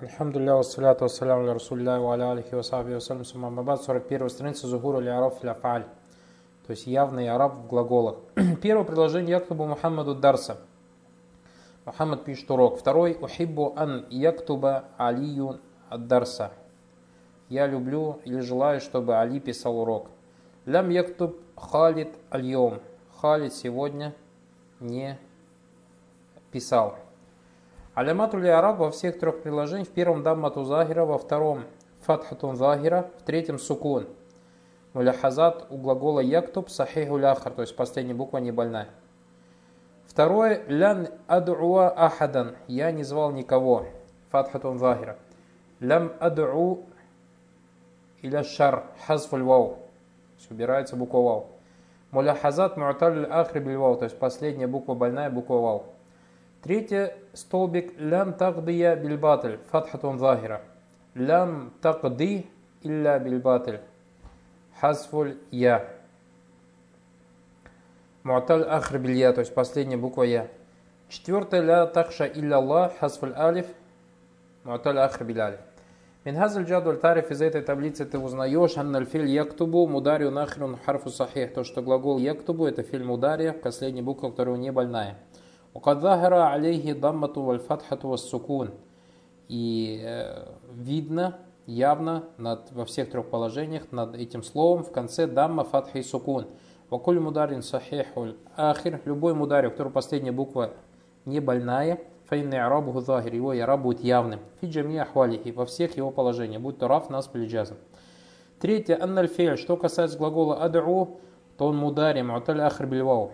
Альхамдулилля, вассаляту вассаляму аля расулля ва аля алихи ва сахби вассалям сумма мабад, 41 страница Зухуру ли араб фил афаль, то есть явный араб в глаголах. Первое предложение яктубу Мухаммаду Дарса. Мухаммад пишет урок. Второй, ухиббу ан яктуба алию дарса. Я люблю или желаю, чтобы Али писал урок. Лям яктуб халид альйом. Халид сегодня не писал. Алямату араб во всех трех приложениях. В первом даммату захира, во втором фатхатун захира, в третьем сукун. Муляхазат у глагола яктуб сахиху ляхар, то есть последняя буква не больная. Второе, лян адуа ахадан, я не звал никого, фатхатун захира. Лям адуу иля шар, хазфуль вау, убирается буква вау. Муляхазат муаталь ахри бильвау, то есть последняя буква больная, буква вау. Третье, столбик лям тагдия бильбатль, фатхатун захира. Лям тагди илля бильбатль, хазфуль я. Муаталь ахр билья, то есть последняя буква я. Четвертое, ля такша илля Аллах, хазфуль алиф, муаталь ахр билялиф. Минхазаль джадуль тариф из этой таблицы ты узнаешь, анналь филь яктубу, мударию нахрун харфу сахих. То, что глагол яктубу это фильм удария, последняя буква, которая не больная. وقد ظهر عليه ضمة والفتحة والسكون. И э, видно, явно над, во всех трех положениях над этим словом в конце дамма, фатха и сукун. Вакуль мударин сахихуль ахир. Любой мударь, у которого последняя буква не больная, файнный арабу захир, его яраб будет явным. Фи джами ахвалихи, во всех его положениях, будь то раф, нас или джазм. Третье, анналь фейль. Что касается глагола адру, то он мудари, муаталь ахр бильвау.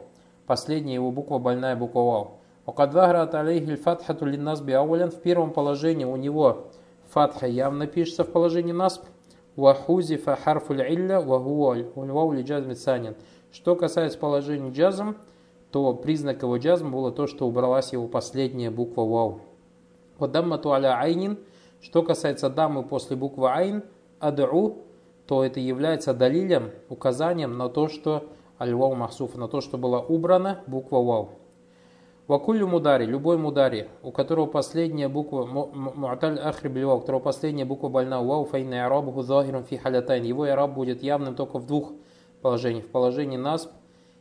Последняя его буква больная буква вау. Вакад вахрат алейхи фатхату линнасби аулян. В первом положении у него фатха явно пишется в положении насб. Вахузифа харфуль илля вахуаль. Ульвау ли джазм санин. Что касается положения джазм, то признак его джазм было то, что убралась его последняя буква вау. Вадаммату аля айнин. Что касается дамы после буквы айн, аду, то это является далилем, указанием на то, что аль-вау махсуф, на то, что была убрана буква вау. Вакулю мудари, любой мудари, у которого последняя буква, муаталь ахри у которого последняя буква больна, вау файна арабуху захирун фи халятайн. Его араб будет явным только в двух положениях, в положении насб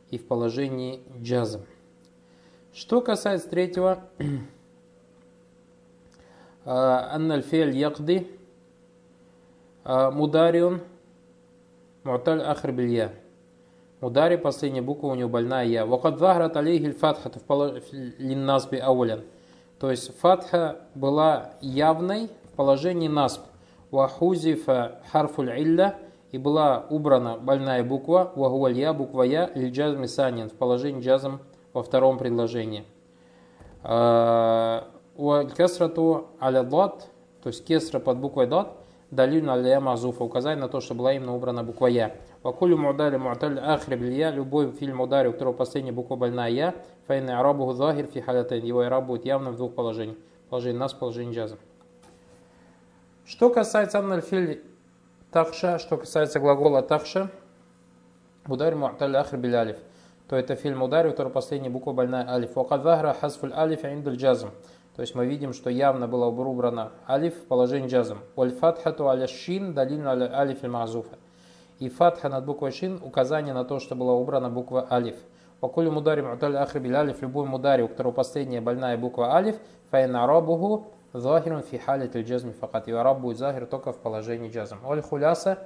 и в положении джазм. Что касается третьего, анналь фиаль якди, мудариун, муаталь ахри билья. Ударе последняя буква у него больная я. Вакад захрат алейхи фатха линнасби аулян. То есть фатха была явной в положении насб. Вахузифа харфуль илля и была убрана больная буква вахуалья буква я лиджазм санин в положении джазм во втором предложении. Кесрату аля дат, то есть кесра под буквой дат, далиль аля мазуфа, указание на то, что была именно убрана буква я. Вакулю му'дали му'таль ахри билья, любой фильм удари, у которого последняя буква больная я, файна арабу захир фи халятайн, его араб будет явно в двух положениях. Положение нас, положение джаза. Что касается анналь филь тахша, что касается глагола тахша, مضارع معتل الآخر بالألف, то это فعل مضارع, у которого последняя буква больная алиф. وقد ظهر حذف الألف عند الجزم. То есть мы видим, что явно было убрано алиф в положении جزم. والفتحة على الشين دالة على الألف المحذوفة и фатха над буквой шин указание на то, что была убрана буква алиф. فكل مضارع معتل الآخر بالألف, любой мудари, у которого последняя больная буква алиф, فإعرابه ظاهر في حالة الجزم فقط. إعراب будет ظاهر только в положении جزم. الخلاصة,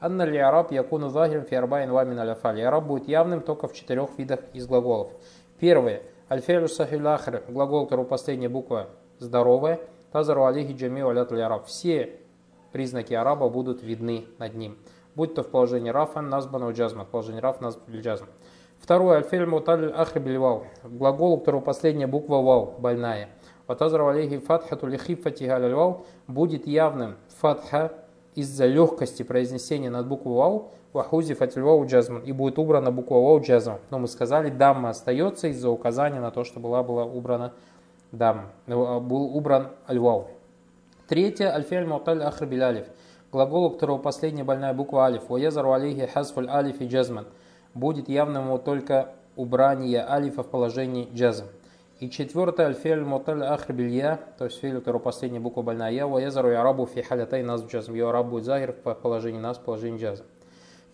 анна ли араб якуну захирун фи арбайн вамин аляфаль. Араб будет явным только в четырех видах из глаголов. Первое. Альфелю сахиль ахр, глагол, у которого последняя буква здоровая. Тазару алихи джами араб. Все признаки араба будут видны над ним будь то в положении рафа, назбана у джазма, в положении раф, назб джазма. Второе, альфель муталь ахри бильвау, глагол, у которого последняя буква вау, больная. Ватазрав алейхи фатхату лихифати галяльвау будет явным фатха из-за легкости произнесения над буквой вау, вахузи фатильвау джазман, и будет убрана буква вау джазман. Но мы сказали, дамма остается из-за указания на то, что была, была убрана дам, был убран альвау. Третье, альфель муталь ахри билялиф глагол, у которого последняя больная буква алиф, «Ваезару алейхи хасфуль алиф и джазман», будет явным ему только убрание алифа в положении джазм. И четвертое, аль-фиаль муталь ахр билья, то есть филь, у которого последняя буква больная я, ва язару и арабу фи халятай нас джазм. Ее араб будет захир в положении нас, в положении джаза.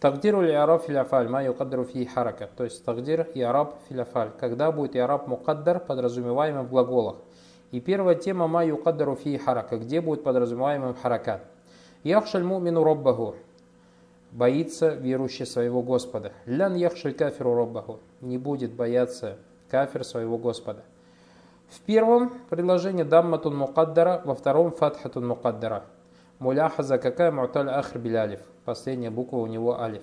Тагдиру ли араб филяфаль, ма юкаддару фи харака. То есть тагдир и араб филяфаль. Когда будет и араб мукаддар, подразумеваемый в глаголах. И первая тема ма юкаддару фи харака, где будет подразумеваемым харакат. Яхшаль мумину роббаху, боится верующий своего Господа. Лян яхшаль кафиру роббаху, не будет бояться кафир своего Господа. В первом предложении дамматун мукаддара, во втором фатхатун мукаддара. Муляхаза какая муталь ахр билялиф. Последняя буква у него алиф.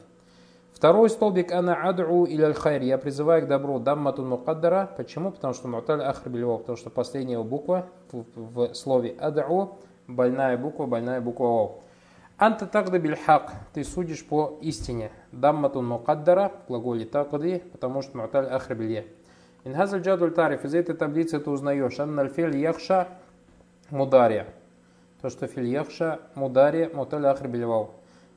Второй столбик ана аду или аль Я призываю к добру дамматун мукаддара. Почему? Потому что муталь ахр билялиф. Потому что последняя буква в, в слове аду больная буква, больная буква о. Анта тагда бильхак. Ты судишь по истине. Дамматун мукаддара. Глаголе тагды. Потому что муталь ахр билялиф. Инхазаль джадуль тариф. Из этой таблицы ты узнаешь. Анна аль яхша мудария. То, что филь яхша мудария муталь ахр билялиф.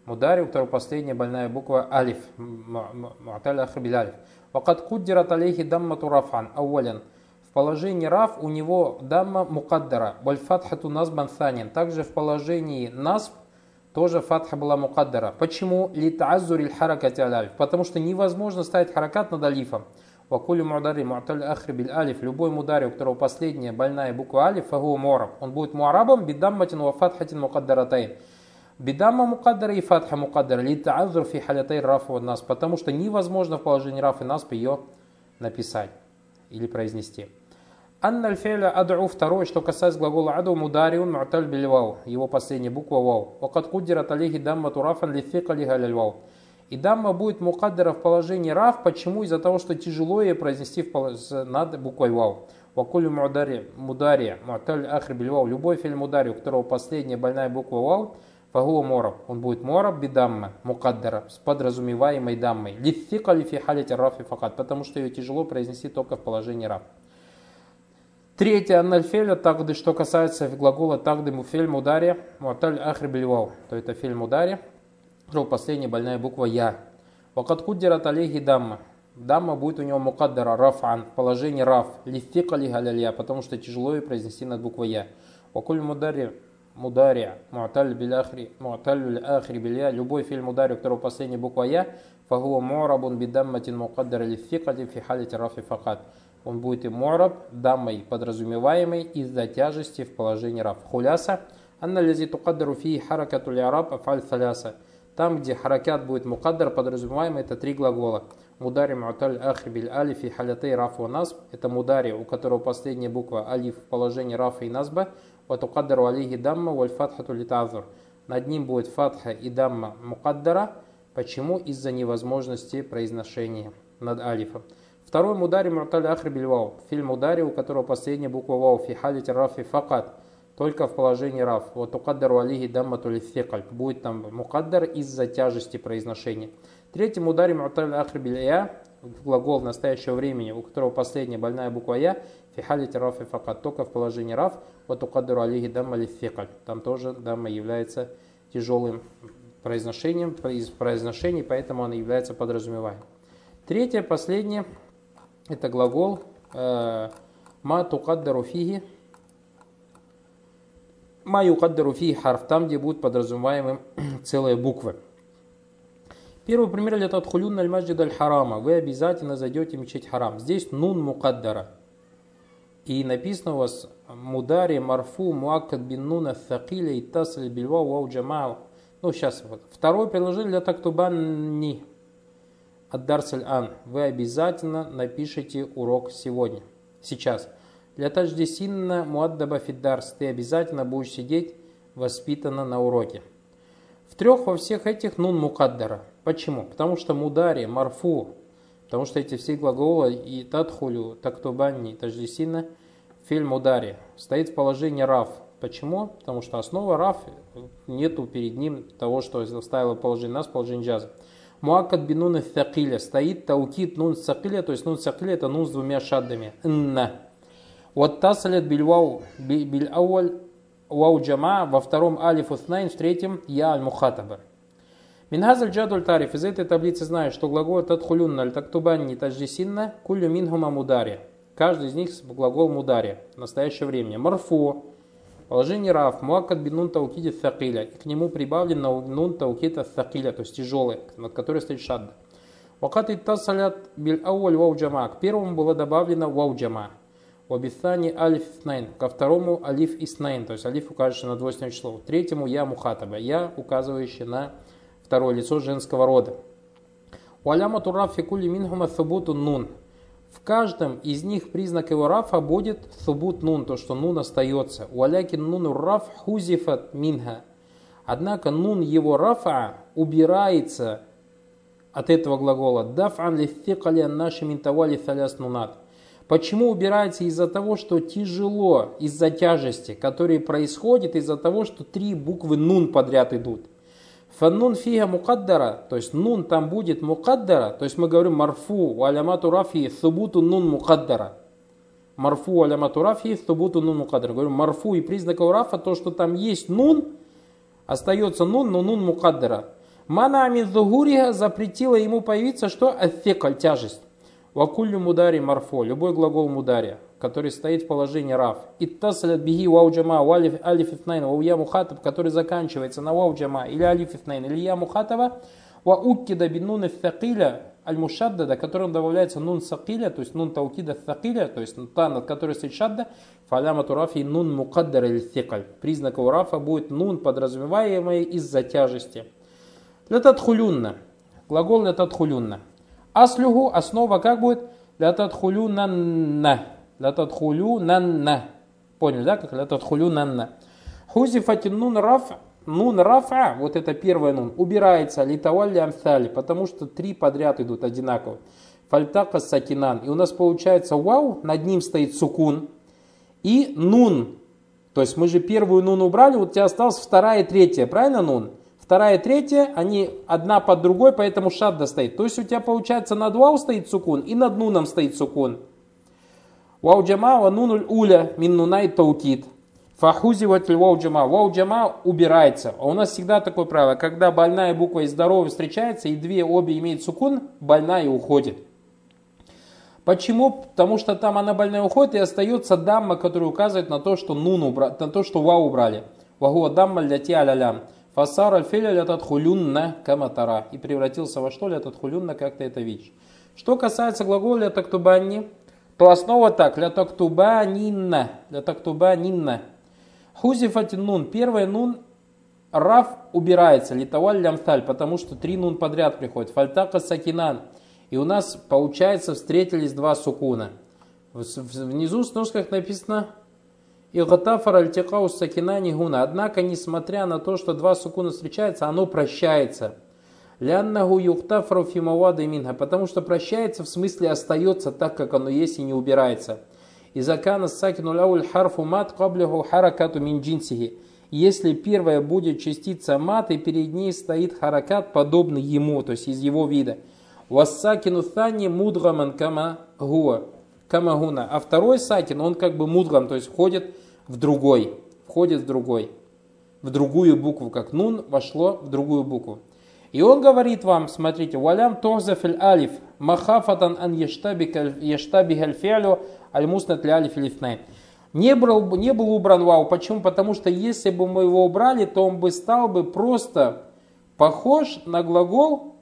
Мудари, у которого последняя больная буква алиф. Муаталь ахрбиль алиф. Вакат куддират алейхи даммату рафан. Ауалян. В положении раф у него дамма мукаддара. Баль фатхату назбан санин. Также в положении назб тоже фатха была мукаддара. Почему? Ли тааззури харакати алиф. Потому что невозможно ставить харакат над алифом. Вакулю мудари муаталь ахрибиль алиф. Любой мудари, у которого последняя больная буква алиф, фагу муараб. Он будет муарабом бидамматин ва фатхатин мукаддаратайн. Бидамма мукаддара и фатха мукаддара ли та'азур фи халятай раф нас, потому что невозможно в положении раф и насп ее написать или произнести. Анна аль аду второе, что касается глагола аду мудариун му'таль бильвау, его последняя буква вау. Вакат куддират алейхи дамма турафан ли фикали галяльвау. И дамма будет мукаддара в положении раф, почему? Из-за того, что тяжело ее произнести в, над буквой вау. Вакулю мудари, мудари, му'таль ахр бильвау. Любой фильм мудари, у которого последняя больная буква вау, Фагуа мораб. Он будет мораб бидамма, мукаддара, с подразумеваемой даммой. Лиффикали фи халите рафи факат, потому что ее тяжело произнести только в положении раб. Третье, аннальфеля тагды, что касается глагола тагды муфель мудари, муаталь ахри бельвау, то это фильм мудари, последняя больная буква я. Вакат куддират алейхи дамма. Дамма будет у него мукаддара рафан, положение раф, лиффикали галялья, потому что тяжело ее произнести над буквой я. وكل مضارع مضارع, معتل بالآخر, معتل الآخر بالياء, любой فعل مضارع, у которого последняя буква я, فهو معرب بضمة مقدرة للثقل في حالة الرفع فقط. Он будет معرب, даммой подразумеваемый из-за тяжести в положении رفع. الخلاصة, أن الذي تقدر فيه حركة الإعراب أفعال ثلاثة. Там, где حركة будет مقدر, подразумеваемый, это три глагола. مضارع معتل الآخر بالألف في حالتي الرفع والنصب. Это мудари, у которого последняя буква алиф в положении рафа и назба. Ватукаддару алейхи дамма валь фатхату литазур. Над ним будет фатха и дамма мукаддара. Почему? Из-за невозможности произношения над алифом. Второй мудари мурталь ахри бильвау. Фильм мудари, у которого последняя буква вау. Фи халите рафи факат. Только в положении раф. Вот укаддару алихи дамма тулификаль. Будет там мукаддар из-за тяжести произношения. Третий мудари мурталь ахри билья глагол настоящего времени, у которого последняя больная буква Я, фихали рафи факат, только в положении раф, вот у кадру алиги дамма фекаль. Там тоже дамма является тяжелым произношением, из произношений, поэтому она является подразумеваемой. Третье, последнее, это глагол э, ма тукаддару фиги, ма юкаддару фиги харф, там, где будут подразумеваемы целые буквы. Первый пример это отхулюн аль маджид аль харама. Вы обязательно зайдете в мечеть харам. Здесь нун мукаддара. И написано у вас мудари марфу муаккад бин нуна thакиля и тасль бильва вау джамау. Ну, сейчас вот. Второе предложение для тактубанни. Аддарсаль ан. Вы обязательно напишите урок сегодня. Сейчас. Для тадждисинна муаддаба фиддарс. Ты обязательно будешь сидеть воспитанно на уроке. В трех во всех этих нун мукаддара. Почему? Потому что мудари, марфу, потому что эти все глаголы и тадхулю, тактубанни, таждисина, филь мудари, стоит в положении раф. Почему? Потому что основа раф, нету перед ним того, что заставило положение нас, положение джаза. Муакад бинун thакиля, стоит таукит нун сакиля, то есть нун сакиля это нун с двумя шаддами. Нна. Вот тасалят бильвау, биль ауаль, вау джама, во втором алиф уснайн, в третьем я аль мухатаба. Минхазаль джадуль тариф. Из этой таблицы знаешь, что глагол тадхулюнна аль тактубанни таджисинна кулю минхума мудари. Каждый из них с глаголом ударе в настоящее время. Марфу, положение раф, муакад бин нун таукиди thакиля. И к нему прибавлен нун таукита thакиля, то есть тяжелый, над которой стоит шадда. Вакат иттасалят биль ауаль вау джама. К первому было добавлено вау джама. Вабисани алиф иснайн. Ко второму алиф иснайн, то есть алиф указывающий на двойственное число. Третьему я мухатаба. Я указывающий на второе лицо женского рода. Уаляма турафи кули минхума thубуту нун. В каждом из них признак его рафа будет thубут нун, то, что нун остается. Уалякин нуну раф хузифат минха. Однако нун его рафа убирается от этого глагола. Даф'ан лифтикали наши минтавали таляс нунат. Почему убирается? Из-за того, что тяжело, из-за тяжести, которые происходит из-за того, что три буквы нун подряд идут. Фаннун фига мукаддара, то есть нун там будет мукаддара, то есть мы говорим марфу, алямату рафи, thубуту нун мукаддара. Марфу, алямату рафи, thубуту нун мукаддара. Говорим марфу и признак рафа, то, что там есть нун, остается нун, но нун мукаддара. Мана амин запретила ему появиться что? Афекаль, тяжесть. Вакуллю мудари марфо, любой глагол мудари, который стоит в положении раф. Иттасалят биги вау джама, алиф алиф ифнайн, вау я мухатаб, который заканчивается на вау джама, или алиф ифнайн, или я мухатава, ва уккида бин нун факиля, аль мушаддада, которым добавляется нун сакиля, то есть нун таукида факиля, то есть та, над которой стоит шадда, фаляма турафи нун мукаддар или фикаль. Признак у рафа будет нун, подразумеваемый из-за тяжести. Лятатхулюнна. Глагол лятатхулюнна. Аслюху, основа как будет? Ля тадхулю нанна. Ля тадхулю нанна. Поняли, да? Как ля тадхулю нанна. Хузифатин нун раф. Нун рафа, вот это первое нун, убирается литавалли амсали, потому что три подряд идут одинаково. Фальтака сакинан. И у нас получается вау, над ним стоит сукун. И нун. То есть мы же первую нун убрали, вот у тебя осталась вторая и третья, правильно нун? Вторая и третья, они одна под другой, поэтому шадда стоит. То есть у тебя получается над вау стоит сукун и над нуном стоит сукун. Вау джама ва нунуль уля мин нунай таукит. Фахузиват вау джама. Вау джама убирается. А у нас всегда такое правило, когда больная буква и здоровая встречается, и две обе имеют сукун, больная уходит. Почему? Потому что там она больная уходит и остается дамма, которая указывает на то, что нун убрали, на то, что вау убрали. Вагуа дамма ляти алялям. Фасар аль-филя лятат хулюнна каматара. И превратился во что лятат хулюнна, как ты это видишь. Что касается глагола лятактубанни, то основа так. Лятактубанинна. Лятактубанинна. Хузифат нун. Первый нун раф убирается. Литаваль лямталь. Потому что три нун подряд приходит. Фальтака сакинан. И у нас, получается, встретились два сукуна. Внизу в сножках написано и гатафар альтикау сакинани гуна. Однако, несмотря на то, что два сукуна встречаются, оно прощается. Ляннаху юхтафру фимавады минха. Потому что прощается, в смысле остается так, как оно есть и не убирается. И закана сакину ляуль харфу мат каблиху харакату мин джинсихи. Если первая будет частица мат, и перед ней стоит харакат, подобный ему, то есть из его вида. Вассакину thani мудгаман кама гуа. Камагуна. А второй сакин, он как бы мудгам, то есть входит в другой, входит в другой, в другую букву, как нун вошло в другую букву. И он говорит вам, смотрите, валям тохзафиль алиф, махафатан ан ештабихаль фиалю аль муснат алиф лифнайн. Не был, не был убран вау. Почему? Потому что если бы мы его убрали, то он бы стал бы просто похож на глагол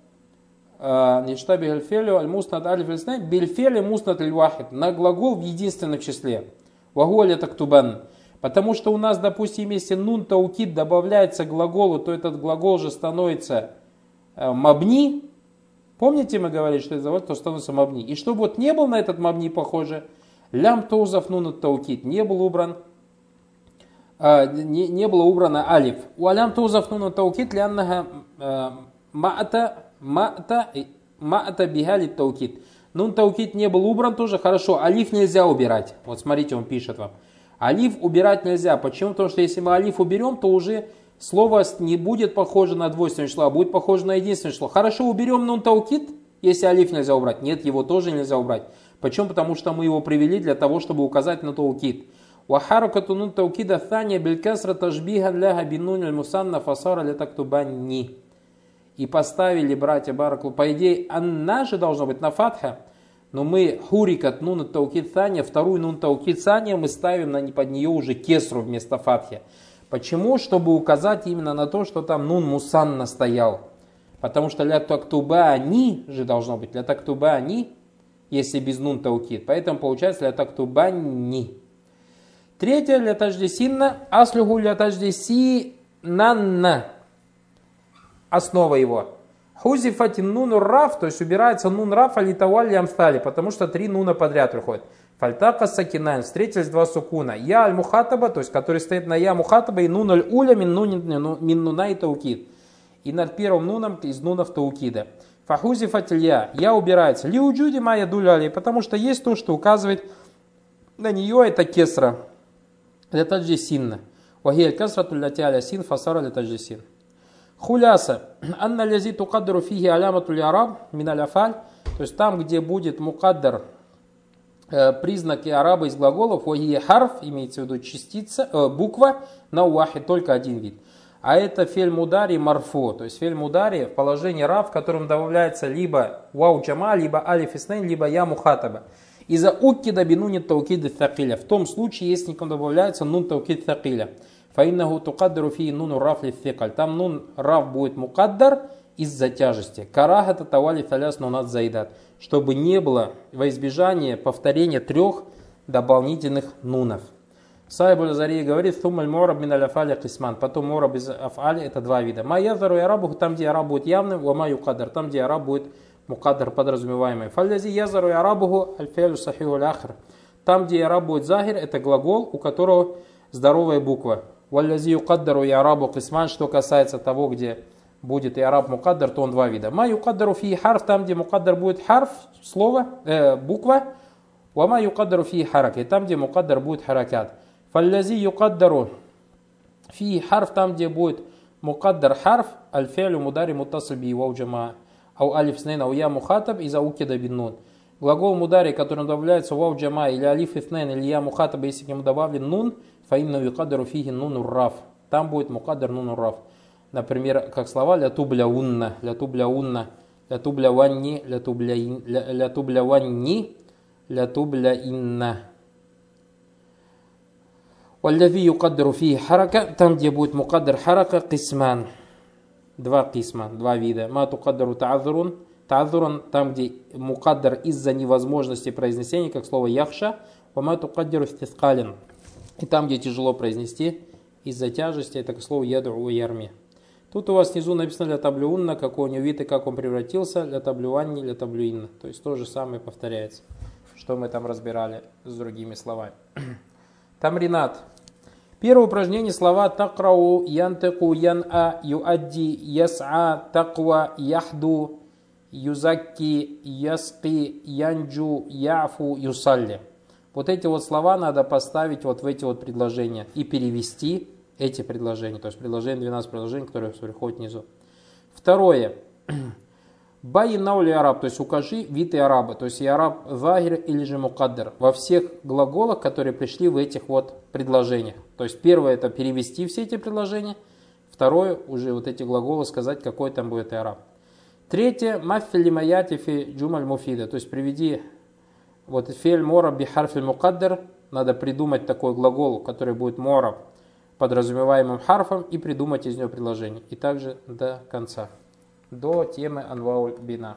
Нештаби гальфелю аль муснат алиф лифнайн бельфеле муснат аль на глагол в единственном числе. Вагуаля тактубан. Потому что у нас, допустим, если нун таукид добавляется к глаголу, то этот глагол же становится э, мабни. Помните, мы говорили, что это то становится мабни. И чтобы вот не был на этот мабни похоже, лям тоузов нун таукид не был убран, а, не, не было убрано алиф. У алям тоузов нун таукид ляннага э, маата маата маата бихали таукид. Нун таукид не был убран тоже хорошо. Алиф нельзя убирать. Вот смотрите, он пишет вам. Алиф убирать нельзя. Почему? Потому что если мы алиф уберем, то уже слово не будет похоже на двойственное число, а будет похоже на единственное число. Хорошо, уберем нун таукит, если алиф нельзя убрать. Нет, его тоже нельзя убрать. Почему? Потому что мы его привели для того, чтобы указать на таукит. Вахаракату нун таукида thания белькасра тажбихан ляха бинун мусанна фасара летактубанни. И поставили братья Бараклу, по идее, анна же должно быть на фатха, но мы хурикат нун таукид сания, вторую нун таукид сания мы ставим на, под нее уже кесру вместо фатхи. Почему? Чтобы указать именно на то, что там нун мусанна стоял. Потому что ля тактуба они же должно быть, ля тактуба они, если без нун таукид. Поэтому получается ля тактуба ни. Третье ля таждесинна, аслюху ля таждеси нанна. Основа его. Хузифати нуну раф, то есть убирается нун раф алитаваль ямстали, потому что три нуна подряд приходят. Фальтака сакинайн, встретились два сукуна. Я аль мухатаба, то есть который стоит на я мухатаба, и нун аль уля мин, мин нуна и таукид. И над первым нуном из нунов таукида. Фахузи фатилья, я убирается. Ли уджуди моя дуляли, потому что есть то, что указывает на нее, это кесра. Это джисинна. Вахия кесра тулятя син фасара летаджисин. Хуляса. Анна лязи тукаддару фиги аляматуль араб миналь афаль. То есть там, где будет мукаддар, э, признаки араба из глаголов, вахия харф, имеется в виду частица, э, буква, на уахи только один вид. А это фель мудари марфу, то есть фель мудари в положении раб, в котором добавляется либо вау джама, либо алиф иснейн, либо я мухатаба. Из-за уккида бинуни таукид такиля. В том случае, если никому добавляется нун таукид такиля. Фаиннаху тукаддару фи нуну рафли фикаль. Там нун раф будет мукаддар из-за тяжести. Карахата тавали таляс нунат заидат. Чтобы не было во избежание повторения трех дополнительных нунов. Сайб Зари говорит, «Тумаль мораб мин аляфали кисман». Потом мораб из афали – это два вида. Ма язару арабу, там, где араб будет явным, ва ма юкадар, там, где араб будет مقدر подразумеваемый. فالذي يظهر إعرابه الفعل الصحيح الآخر. Там, где إعراب будет ظاهر, это глагол, у которого здоровая буква. والذي يقدر إعرابه قسمان, что касается того, где будет إعراب مقدر, то он два вида. ما يقدر فيه حرف, там, где مقدر будет حرف, слово, э, буква. وما يقدر فيه حركة, и там, где مقدر будет حركة. فالذي يقدر فيه حرف, там, где будет мукаддар харф, аль-фи'лю мудари муттасиль би вау джама, ау алиф снейн, ау я мухатаб, и заукида бин нун. Глагол мудари, которым добавляется вау джама или алиф ифнен или я мухатаба, если к нему добавлен нун, фаинна юкадару фиги нун урраф. Там будет мукадар нун урраф. Например, как слова ля тубля унна, ля тубля унна, ля тубля ванни, ля тубля, ин, ля, ля тубля ванни, ля тубля инна. Валляви юкаддару фиги харака, там, где будет мукаддар харака, кисман. Два кисма, два вида. Ма тукаддару таазрун, та'адзурун там где мукаддар из-за невозможности произнесения как слово яхша ва ма тукаддару стискалин и там где тяжело произнести из-за тяжести это слово яду ярми Тут у вас внизу написано для таблюунна, какой у него вид и как он превратился, для таблюанни, для таблюинна. То есть то же самое повторяется, что мы там разбирали с другими словами. Тамринат. Первое упражнение слова такрау, янтеку, ян-а, юадди, яс'a, таква, яхду, юзакки, яски, янджу, яфу, юсалли. Вот эти вот слова надо поставить вот в эти вот предложения и перевести эти предложения. То есть предложение 12 предложений, которые приходят внизу. Второе. Байинау ли араб, то есть укажи вид и араба, то есть и араб вагир или же мукаддер во всех глаголах, которые пришли в этих вот предложениях. То есть первое это перевести все эти предложения, второе уже вот эти глаголы сказать, какой там будет и араб. Третье, маффили маятифи джумаль муфида, то есть приведи вот фель мора бихарфиль мукаддер, надо придумать такой глагол, который будет мора подразумеваемым харфом и придумать из него предложение. И также до конца до темы Анвауль Бина.